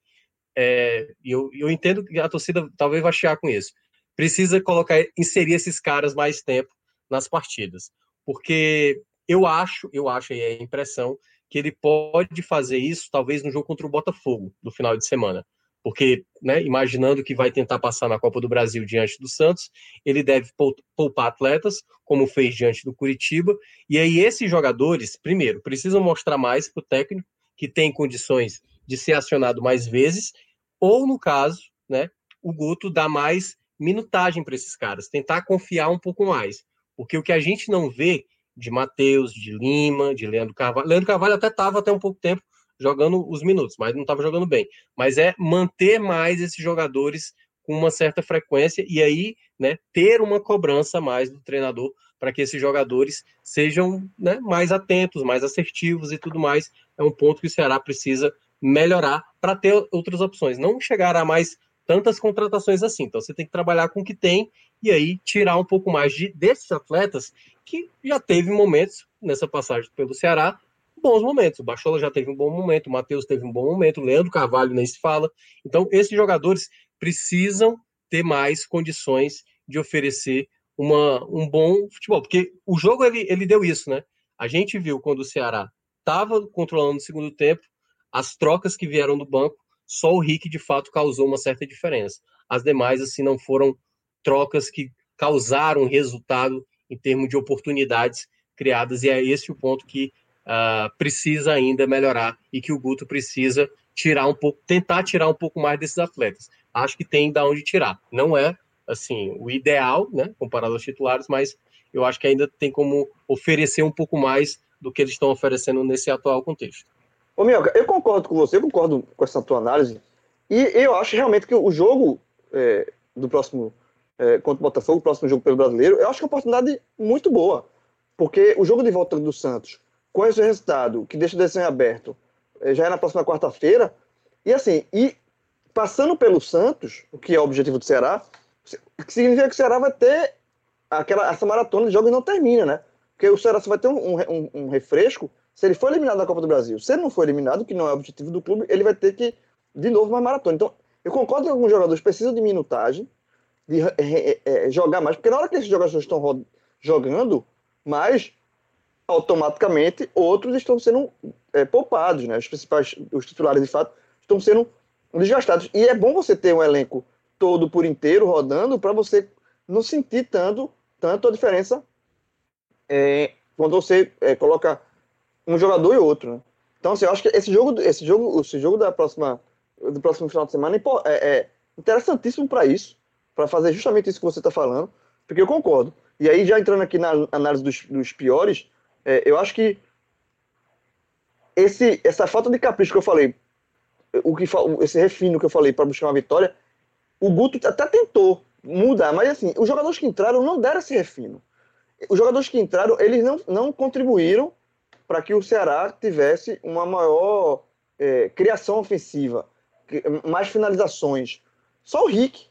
É, eu, eu entendo que a torcida talvez vai chiar com isso. Precisa colocar, inserir esses caras mais tempo nas partidas porque eu acho, eu acho aí a impressão que ele pode fazer isso talvez no jogo contra o Botafogo no final de semana. Porque, né, imaginando que vai tentar passar na Copa do Brasil diante do Santos, ele deve poupar atletas, como fez diante do Curitiba. E aí, esses jogadores, primeiro, precisam mostrar mais para o técnico que tem condições de ser acionado mais vezes, ou, no caso, né, o Guto dá mais minutagem para esses caras, tentar confiar um pouco mais. Porque o que a gente não vê de Matheus, de Lima, de Leandro Carvalho. Leandro Carvalho até estava até um pouco tempo jogando os minutos, mas não estava jogando bem. Mas é manter mais esses jogadores com uma certa frequência e aí, né, ter uma cobrança mais do treinador para que esses jogadores sejam né, mais atentos, mais assertivos e tudo mais. É um ponto que o Ceará precisa melhorar para ter outras opções. Não chegar a mais tantas contratações assim. Então você tem que trabalhar com o que tem e aí tirar um pouco mais de, desses atletas que já teve momentos nessa passagem pelo Ceará, bons momentos. O Bachola já teve um bom momento, o Matheus teve um bom momento, o Leandro Carvalho nem se fala. Então esses jogadores precisam ter mais condições de oferecer uma, um bom futebol, porque o jogo ele, ele deu isso, né? A gente viu quando o Ceará estava controlando o segundo tempo, as trocas que vieram do banco só o Rick de fato causou uma certa diferença. As demais, assim, não foram trocas que causaram resultado em termos de oportunidades criadas, e é esse o ponto que uh, precisa ainda melhorar e que o Guto precisa tirar um pouco, tentar tirar um pouco mais desses atletas. Acho que tem da onde tirar. Não é assim o ideal, né, comparado aos titulares, mas eu acho que ainda tem como oferecer um pouco mais do que eles estão oferecendo nesse atual contexto. Ô, Minhoca, eu concordo com você, concordo com essa tua análise. E eu acho realmente que o jogo é, do próximo é, contra o Botafogo, o próximo jogo pelo brasileiro, eu acho que é uma oportunidade muito boa. Porque o jogo de volta do Santos, com esse resultado, que deixa o desenho aberto, é, já é na próxima quarta-feira. E assim, e passando pelo Santos, o que é o objetivo do Ceará, significa que o Ceará vai ter aquela, essa maratona de jogos não termina, né? Porque o Ceará só vai ter um, um, um refresco se ele for eliminado da Copa do Brasil, se ele não for eliminado, que não é o objetivo do clube, ele vai ter que, de novo, uma maratona. Então, eu concordo que alguns jogadores precisam de minutagem, de é, é, jogar mais, porque na hora que esses jogadores estão jogando mais, automaticamente outros estão sendo é, poupados, né? Os principais, os titulares de fato, estão sendo desgastados. E é bom você ter um elenco todo por inteiro rodando para você não sentir tanto, tanto a diferença é, quando você é, coloca um jogador e outro, né? Então, assim, eu acho que esse jogo, esse jogo, esse jogo da próxima, do próximo final de semana é, é interessantíssimo para isso, para fazer justamente isso que você está falando, porque eu concordo. E aí, já entrando aqui na análise dos, dos piores, é, eu acho que esse, essa falta de capricho que eu falei, o que, esse refino que eu falei para buscar uma vitória, o Guto até tentou mudar, mas assim, os jogadores que entraram não deram esse refino. Os jogadores que entraram, eles não, não contribuíram para que o Ceará tivesse uma maior é, criação ofensiva, mais finalizações. Só o Rick,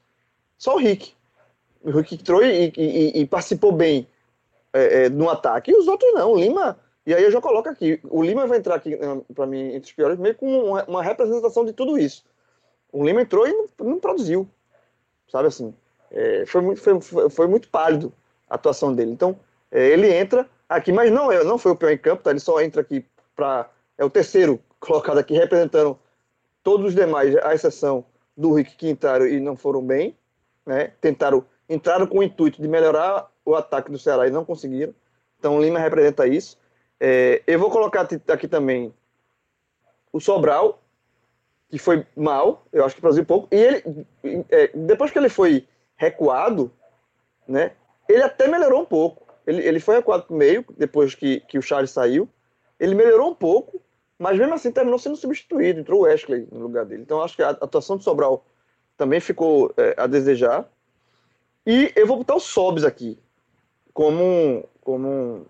só o Rick. O Rick entrou e, e, e participou bem é, é, no ataque, e os outros não. O Lima, e aí eu já coloco aqui, o Lima vai entrar aqui, para mim, entre os piores, meio com uma, uma, representação de tudo isso. O Lima entrou e não, não produziu, sabe assim. É, foi, muito, foi, foi muito pálido a atuação dele. Então, é, ele entra aqui, mas não, não foi o pior em campo, tá? Ele só entra aqui para. É o terceiro colocado aqui, representando todos os demais, à exceção do Rick, que entraram e não foram bem. Né? Tentaram, entraram com o intuito de melhorar o ataque do Ceará e não conseguiram. Então o Lima representa isso. É, eu vou colocar aqui também o Sobral, que foi mal, eu acho que produziu pouco, e ele, é, depois que ele foi recuado, né, ele até melhorou um pouco. Ele, ele foi recuado para o meio, depois que, que o Charles saiu, ele melhorou um pouco, mas mesmo assim terminou sendo substituído, entrou o Wesley no lugar dele. Então acho que a atuação de Sobral também ficou é, a desejar. E eu vou botar o Sobs aqui como, como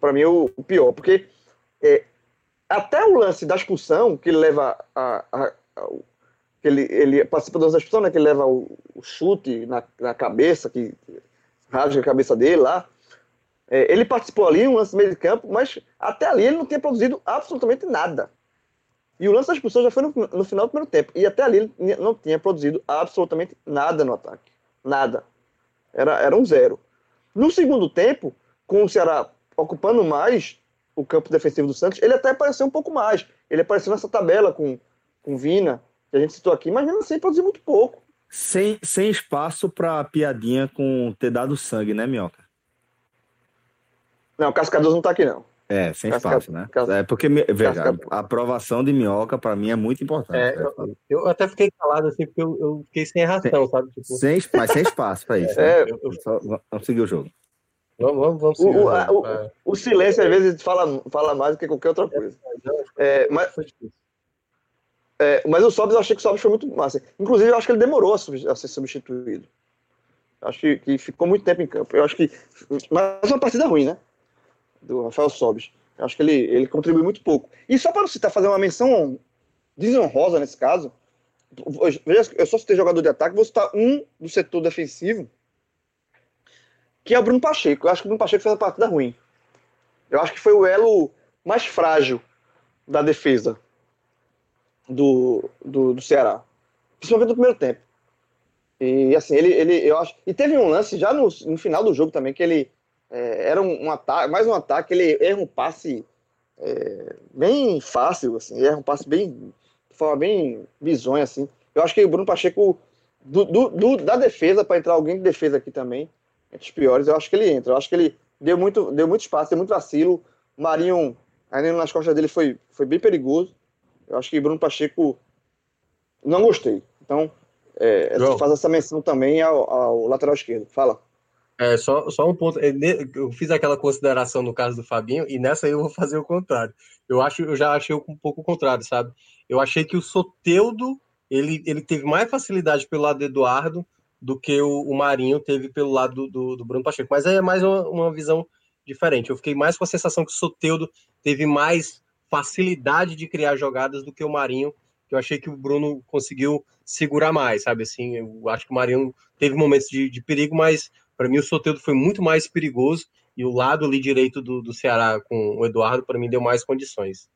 para mim, o, o, pior, porque é, até o lance da expulsão, que leva a. a, a que ele, ele participa da expulsão, né, que leva o, o chute na, na cabeça, que rasga a cabeça dele lá. É, ele participou ali, um lance meio de campo, mas até ali ele não tinha produzido absolutamente nada. E o lance da expulsão já foi no, no final do primeiro tempo. E até ali ele não tinha produzido absolutamente nada no ataque. Nada. Era, era um zero. No segundo tempo, com o Ceará ocupando mais o campo defensivo do Santos, ele até apareceu um pouco mais. Ele apareceu nessa tabela com, com Vina, que a gente citou aqui, mas mesmo assim produziu muito pouco. Sem, sem espaço para piadinha com ter dado sangue, né, Minhoca? Não, o Cascador não tá aqui, não. É, sem Casca... espaço, né? Casca... É porque, veja, Casca... a aprovação de Minhoca para mim é muito importante. É, né? eu, eu, até fiquei calado assim, porque eu, eu fiquei sem reação, sabe? Tipo... Sem, mas sem espaço para isso. Né? [LAUGHS] É, né? eu, Só, vamos seguir o jogo. Vamos, vamos, vamos seguir o, o, o, é. o, silêncio, às vezes, fala, fala mais do que qualquer outra coisa. É, mas, é, mas o Sobs, eu achei que o Sobs foi muito massa. Inclusive, eu acho que ele demorou a, a ser substituído. Acho que, que, ficou muito tempo em campo. Eu acho que. Mas uma partida ruim, né? Do Rafael Sobis. Acho que ele, ele contribui muito pouco. E só para citar, fazer uma menção desonrosa nesse caso. Veja, eu só citei jogador de ataque, vou citar um do setor defensivo, que é o Bruno Pacheco. Eu acho que o Bruno Pacheco fez uma partida ruim. Eu acho que foi o elo mais frágil da defesa do, do, do Ceará. Principalmente no primeiro tempo. E assim, ele, ele eu acho. E teve um lance já no, no final do jogo também, que ele é, era um, um, ataque, mais um ataque, ele erra um passe é, bem fácil, assim, erra um passe bem. de forma bem bizonha, assim. Eu acho que o Bruno Pacheco, do, do, do da defesa, para entrar alguém de defesa aqui também, entre os piores, eu acho que ele entra. Eu acho que ele deu muito, deu muito espaço, deu muito vacilo. O Marinho, ainda nas costas dele, foi, foi bem perigoso. Eu acho que Bruno Pacheco não gostei. Então, é, faz essa menção também ao, ao, lateral esquerdo. Fala. É, só, só um ponto. É, eu fiz aquela consideração no caso do Fabinho, e nessa eu vou fazer o contrário. Eu acho, eu já achei um pouco o contrário, sabe? Eu achei que o Soteudo ele, ele teve mais facilidade pelo lado do Eduardo do que o, o Marinho teve pelo lado do, do, do, Bruno Pacheco. Mas aí é mais uma, uma visão diferente. Eu fiquei mais com a sensação que o Soteudo teve mais facilidade de criar jogadas do que o Marinho que eu achei que o Bruno conseguiu segurar mais, sabe? Assim, eu acho que o Mariano teve momentos de, de perigo, mas para mim o Soteldo foi muito mais perigoso e o lado ali direito do, do Ceará com o Eduardo, para mim, deu mais condições.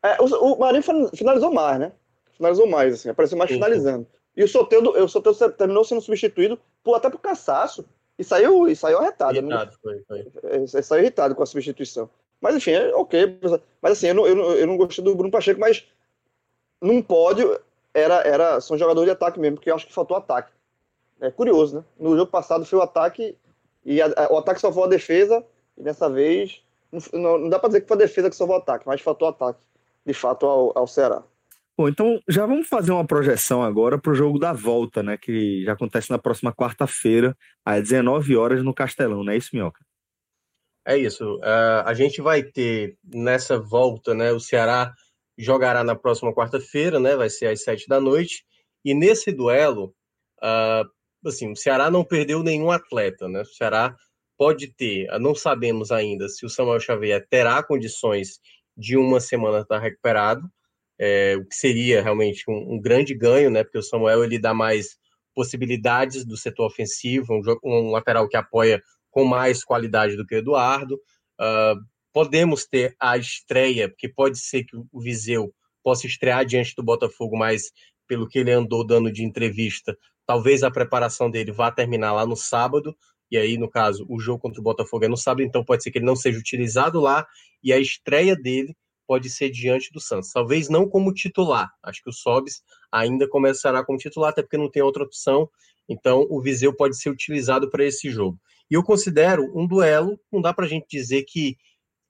É, o, o Marinho finalizou mais, né? Finalizou mais, assim, apareceu mais sim, finalizando. E o Soteldo, o Soteldo terminou sendo substituído por, até por cansaço e saiu, e saiu arretado. Né? Irritado, foi, foi. É, saiu irritado com a substituição. Mas enfim, é ok. Mas assim, eu não, eu, não, eu não gostei do Bruno Pacheco, mas num pódio era, era, são jogadores de ataque mesmo, porque eu acho que faltou ataque. É curioso, né? No jogo passado foi o ataque e a, a, o ataque salvou a defesa, e dessa vez não, não dá para dizer que foi a defesa que salvou o ataque, mas faltou ataque, de fato, ao, ao Ceará. Bom, então já vamos fazer uma projeção agora para o jogo da volta, né? Que já acontece na próxima quarta-feira, às 19 horas, no Castelão, não é isso, Minhoca? É isso. Uh, a gente vai ter nessa volta, né? O Ceará jogará na próxima quarta-feira, né? Vai ser às sete da noite. E nesse duelo, uh, assim, o Ceará não perdeu nenhum atleta, né? O Ceará pode ter, ah, não sabemos ainda se o Samuel Xavier terá condições de uma semana estar recuperado, é, o que seria realmente um, um, grande ganho, né? Porque o Samuel ele dá mais possibilidades do setor ofensivo, um, um lateral que apoia com mais qualidade do que o Eduardo. Uh, podemos ter a estreia, porque pode ser que o Viseu possa estrear diante do Botafogo, mas pelo que ele andou dando de entrevista, talvez a preparação dele vá terminar lá no sábado, e aí, no caso, o jogo contra o Botafogo é no sábado, então pode ser que ele não seja utilizado lá, e a estreia dele pode ser diante do Santos. Talvez não como titular, acho que o Sobis ainda começará como titular, até porque não tem outra opção, então o Viseu pode ser utilizado para esse jogo. E eu considero um duelo, não dá para a gente dizer que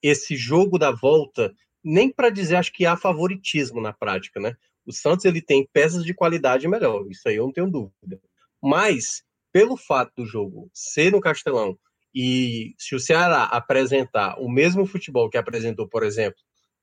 esse jogo da volta, nem para dizer, acho que há favoritismo na prática, né? O Santos ele tem peças de qualidade melhor, isso aí eu não tenho dúvida. Mas, pelo fato do jogo ser no Castelão, e se o Ceará apresentar o mesmo futebol que apresentou, por exemplo,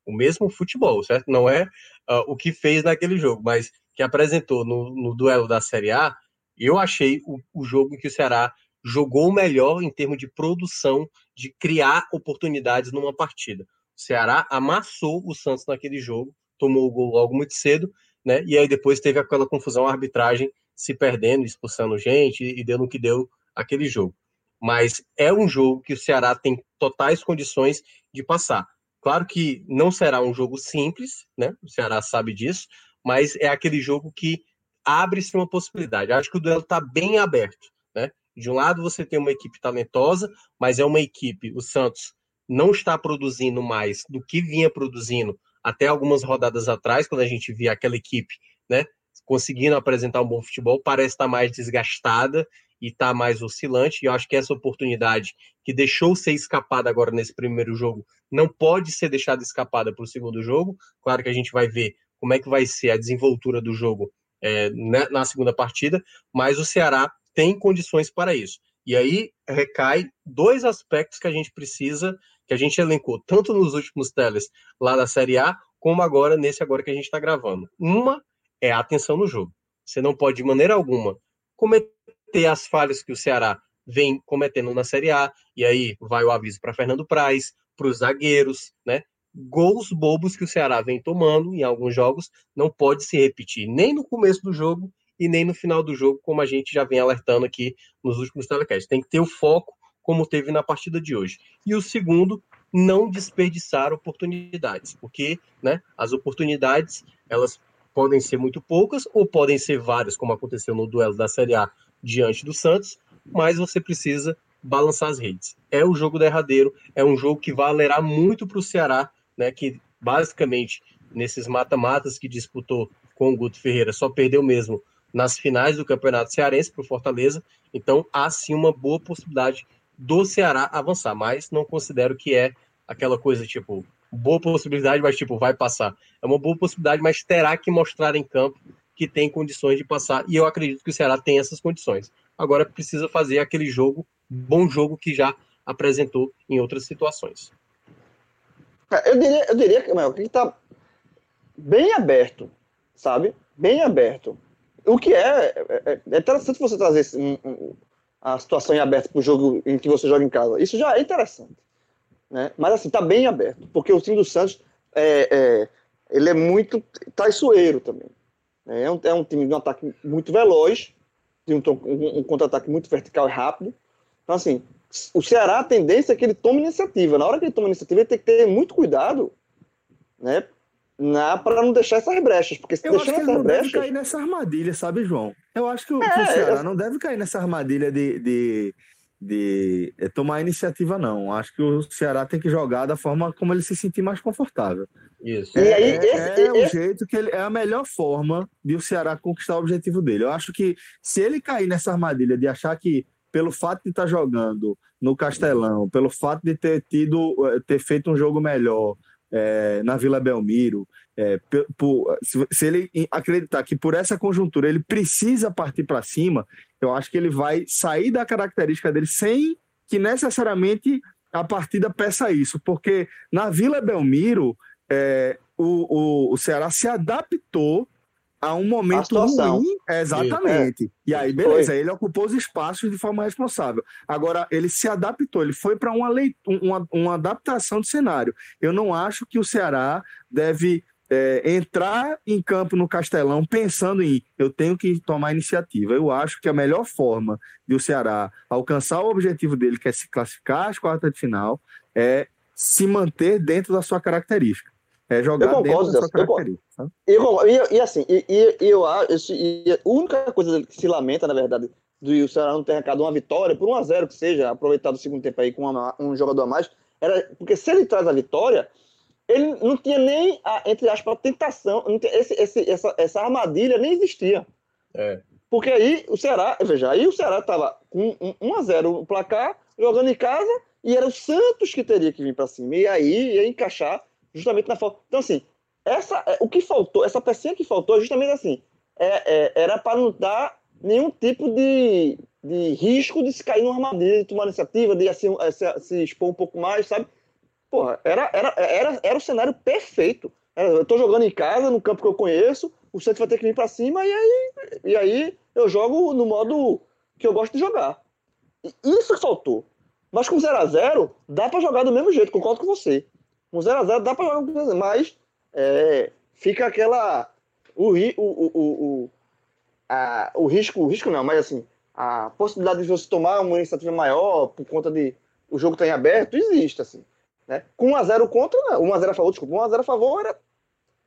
o mesmo futebol, certo? Não é uh, o que fez naquele jogo, mas que apresentou no, no duelo da Série A, eu achei o, o jogo em que o Ceará jogou melhor em termos de produção, de criar oportunidades numa partida. O Ceará amassou o Santos naquele jogo, tomou o gol logo muito cedo, né? E aí depois teve aquela confusão, a arbitragem se perdendo, expulsando gente e deu no que deu aquele jogo. Mas é um jogo que o Ceará tem totais condições de passar. Claro que não será um jogo simples, né? O Ceará sabe disso, mas é aquele jogo que abre-se uma possibilidade. Acho que o duelo está bem aberto, né? De um lado você tem uma equipe talentosa, mas é uma equipe, o Santos não está produzindo mais do que vinha produzindo até algumas rodadas atrás, quando a gente via aquela equipe, né, conseguindo apresentar um bom futebol, parece estar mais desgastada e está mais oscilante. E eu acho que essa oportunidade que deixou ser escapada agora nesse primeiro jogo não pode ser deixada escapada para o segundo jogo. Claro que a gente vai ver como é que vai ser a desenvoltura do jogo é, né, na segunda partida, mas o Ceará tem condições para isso. E aí recai dois aspectos que a gente precisa, que a gente elencou tanto nos últimos teles lá da Série A, como agora nesse agora que a gente está gravando. Uma é a atenção no jogo. Você não pode de maneira alguma cometer as falhas que o Ceará vem cometendo na Série A, e aí vai o aviso para Fernando Praz, para os zagueiros, né? Gols bobos que o Ceará vem tomando em alguns jogos não pode se repetir nem no começo do jogo e nem no final do jogo, como a gente já vem alertando aqui nos últimos telecasts. Tem que ter o foco como teve na partida de hoje. E o segundo, não desperdiçar oportunidades, porque né, as oportunidades elas podem ser muito poucas ou podem ser várias, como aconteceu no duelo da Série A diante do Santos, mas você precisa balançar as redes. É o jogo derradeiro, é um jogo que vai alegrar muito para o Ceará, né, que basicamente nesses mata-matas que disputou com o Guto Ferreira só perdeu mesmo nas finais do Campeonato Cearense para o Fortaleza. Então há sim uma boa possibilidade do Ceará avançar, mas não considero que é aquela coisa tipo boa possibilidade, mas tipo vai passar. É uma boa possibilidade, mas terá que mostrar em campo que tem condições de passar. E eu acredito que o Ceará tem essas condições. Agora precisa fazer aquele jogo, bom jogo que já apresentou em outras situações. É, eu diria, eu diria que está bem aberto, sabe? Bem aberto. O que é, é, é interessante você trazer esse, um, a situação em aberto para o jogo em que você joga em casa. Isso já é interessante. Né? Mas assim, tá bem aberto, porque o time do Santos é, é ele é muito traiçoeiro também. Né? É um, é um time de um ataque muito veloz, de um, um, um contra-ataque muito vertical e rápido. Então, assim, o Ceará, a tendência é que ele tome iniciativa. Na hora que ele toma iniciativa, ele tem que ter muito cuidado, né? Para não deixar essas brechas, porque se eu deixar acho que ele não brechas... deve cair nessa armadilha, sabe, João? Eu acho que o, é, que o Ceará eu... não deve cair nessa armadilha de, de, de é, tomar iniciativa, não. Acho que o Ceará tem que jogar da forma como ele se sentir mais confortável. Isso. É, e aí, é, esse, é esse... o jeito que ele é a melhor forma de o Ceará conquistar o objetivo dele. Eu acho que se ele cair nessa armadilha de achar que pelo fato de estar tá jogando no Castelão, pelo fato de ter tido eh, ter feito um jogo melhor, é, na Vila Belmiro, é, por, se, se, ele acreditar que por essa conjuntura ele precisa partir para cima, eu acho que ele vai sair da característica dele sem que necessariamente a partida peça isso, porque na Vila Belmiro é, o, o, o Ceará se adaptou a um momento ruim. Exatamente. É. E aí, beleza, foi. ele ocupou os espaços de forma responsável. Agora, ele se adaptou, ele foi para uma, uma, uma adaptação de cenário. Eu não acho que o Ceará deve é, entrar em campo no Castelão pensando em eu tenho que tomar iniciativa. Eu acho que a melhor forma de o Ceará alcançar o objetivo dele, que é se classificar às quartas de final, é se manter dentro da sua característica. É jogar eu concordo, dentro da sua Eu, e, e assim, e, e, eu acho, e a única coisa que se lamenta, na verdade, do Ceará não ter arrancado uma vitória, por 1x0 que seja, aproveitado o segundo tempo aí com uma, um jogador a mais, era porque se ele traz a vitória, ele não tinha nem, a, entre aspas, a tentação, esse, esse, essa, essa armadilha nem existia. É. Porque aí o Ceará, veja, aí o Ceará estava com 1x0 no placar, jogando em casa, e era o Santos que teria que vir para cima. E aí ia encaixar justamente na falta. Então, assim, essa, é, o que faltou, essa pecinha que faltou é justamente assim, é, é, era para não dar nenhum tipo de, de risco de se cair numa armadilha, de tomar iniciativa, de assim, se, se, expor um pouco mais, sabe? Porra, era, era, era, era o cenário perfeito. Eu tô jogando em casa, no campo que eu conheço, o Santos vai ter que vir para cima e aí, e aí eu jogo no modo que eu gosto de jogar. Isso que faltou. Mas com 0x0, dá para jogar do mesmo jeito, concordo com você. Com 0x0 dá para jogar, mas é, fica aquela. O, o, o, o, a, o risco, o risco não, mas assim, a possibilidade de você tomar uma iniciativa maior por conta de o jogo estar tá em aberto existe, assim. Né? Com 1x0 contra, 1x0 a favor, desculpa, 1x0 a favor era.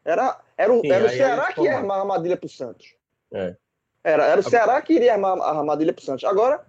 Era, era, Sim, era o Ceará que ia armar a armadilha pro Santos. É. Era, era o Ceará que iria armar a armadilha pro Santos. Agora,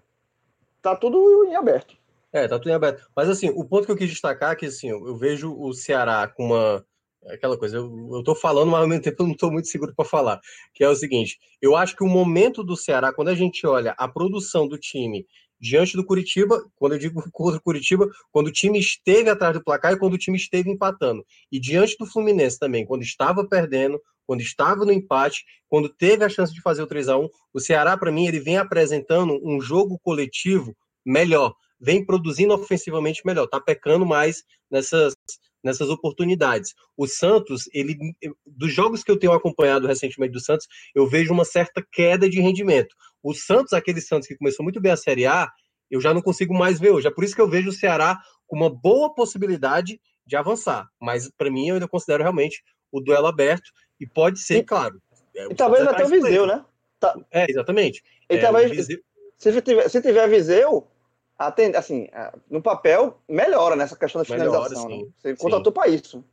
tá tudo em aberto. É, tá tudo em aberto. Mas assim, o ponto que eu quis destacar é que assim, eu vejo o Ceará com uma aquela coisa, eu, eu tô falando, mas ao mesmo tempo eu não tô muito seguro para falar, que é o seguinte, eu acho que o momento do Ceará, quando a gente olha a produção do time diante do Curitiba, quando eu digo [LAUGHS] contra o Curitiba, quando o time esteve atrás do placar e quando o time esteve empatando. E diante do Fluminense também, quando estava perdendo, quando estava no empate, quando teve a chance de fazer o 3 a 1 o Ceará, para mim, ele vem apresentando um jogo coletivo melhor, vem produzindo ofensivamente melhor, tá pecando mais nessas, nessas oportunidades. O Santos, ele dos jogos que eu tenho acompanhado recentemente do Santos, eu vejo uma certa queda de rendimento. O Santos, aquele Santos que começou muito bem a Série A, eu já não consigo mais ver hoje. É por isso que eu vejo o Ceará com uma boa possibilidade de avançar. Mas para mim eu ainda considero realmente o duelo aberto e pode ser, e, claro. É, e talvez até o Viseu, né? Tá. É, exatamente. E é, talvez, Viseu... se tiver, se tiver Viseu, assim, no papel, melhora nessa questão da finalização. Melhora, né? Você contratou para isso.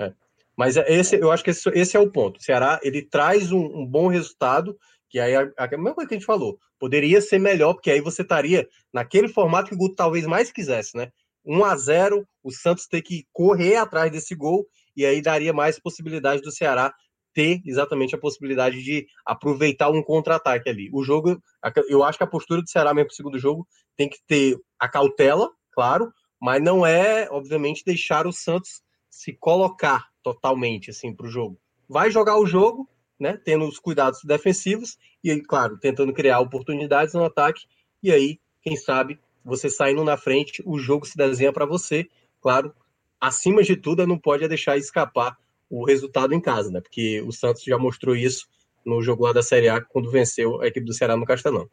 É. Mas é, esse, eu acho que esse, esse, é o ponto. O Ceará, ele traz um, um bom resultado, que aí a, a, mesma coisa que a gente falou, poderia ser melhor, porque aí você estaria naquele formato que o Guto talvez mais quisesse, né? 1 a 0 o Santos ter que correr atrás desse gol, e aí daria mais possibilidade do Ceará ter exatamente a possibilidade de aproveitar um contra-ataque ali. O jogo, eu acho que a postura do Ceará mesmo para o segundo jogo tem que ter a cautela, claro, mas não é, obviamente, deixar o Santos se colocar totalmente assim para o jogo. Vai jogar o jogo, né, tendo os cuidados defensivos e, claro, tentando criar oportunidades no ataque. E aí, quem sabe, você saindo na frente, o jogo se desenha para você. Claro, acima de tudo, não pode deixar escapar o resultado em casa, né? Porque o Santos já mostrou isso no jogo lá da Série A, quando venceu a equipe do Ceará no Castelão.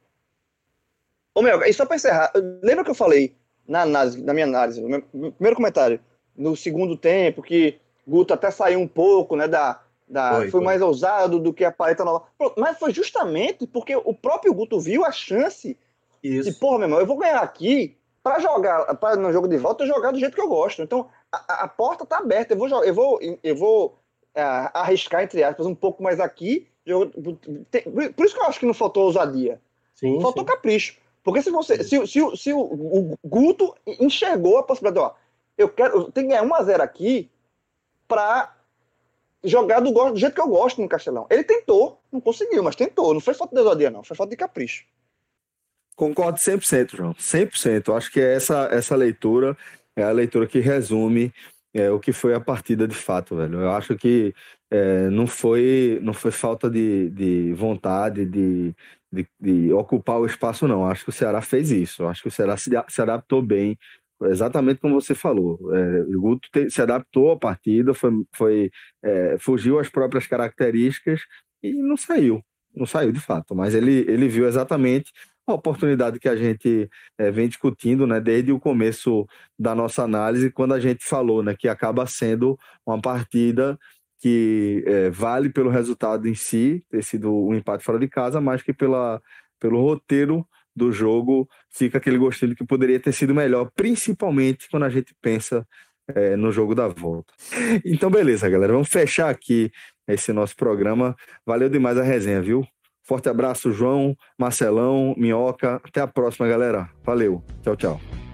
Ô, meu, e só para encerrar, lembra que eu falei na, análise, na minha análise, no meu primeiro comentário, no segundo tempo, que Guto até saiu um pouco, né, da, da foi, foi, mais ousado do que a paleta nova. Mas foi justamente porque o próprio Guto viu a chance Isso. de, porra, meu irmão, eu vou ganhar aqui para jogar, para no jogo de volta, eu jogar do jeito que eu gosto. Então, a, a porta está aberta. Eu vou, eu vou, eu vou é, arriscar, entre aspas, um pouco mais aqui. Eu, tem, por isso que eu acho que não faltou ousadia. Sim, faltou sim. capricho. Porque se você. Se, se, se o, o, Guto enxergou a possibilidade, ó, eu quero. Eu tenho que ganhar 1x0 aqui para jogar do, do, jeito que eu gosto no Castelão. Ele tentou, não conseguiu, mas tentou. Não foi falta de ousadia, não. Foi falta de capricho. Concordo 100%, João. 100%. Acho que é essa, essa leitura é a leitura que resume é, o que foi a partida de fato, velho. Eu acho que é, não, foi, não foi falta de, de vontade de, de, de, ocupar o espaço, não. Acho que o Ceará fez isso. Acho que o Ceará se, se adaptou bem, exatamente como você falou. É, o Guto te, se adaptou à partida, foi, foi, é, fugiu às próprias características e não saiu. Não saiu de fato, mas ele, ele viu exatamente uma oportunidade que a gente é, vem discutindo né, desde o começo da nossa análise, quando a gente falou né, que acaba sendo uma partida que é, vale pelo resultado em si, ter sido um empate fora de casa, mas que pela, pelo roteiro do jogo fica aquele gostinho que poderia ter sido melhor, principalmente quando a gente pensa é, no jogo da volta. Então, beleza, galera, vamos fechar aqui esse nosso programa. Valeu demais a resenha, viu? Forte abraço, João, Marcelão, Minhoca. Até a próxima, galera. Valeu. Tchau, tchau.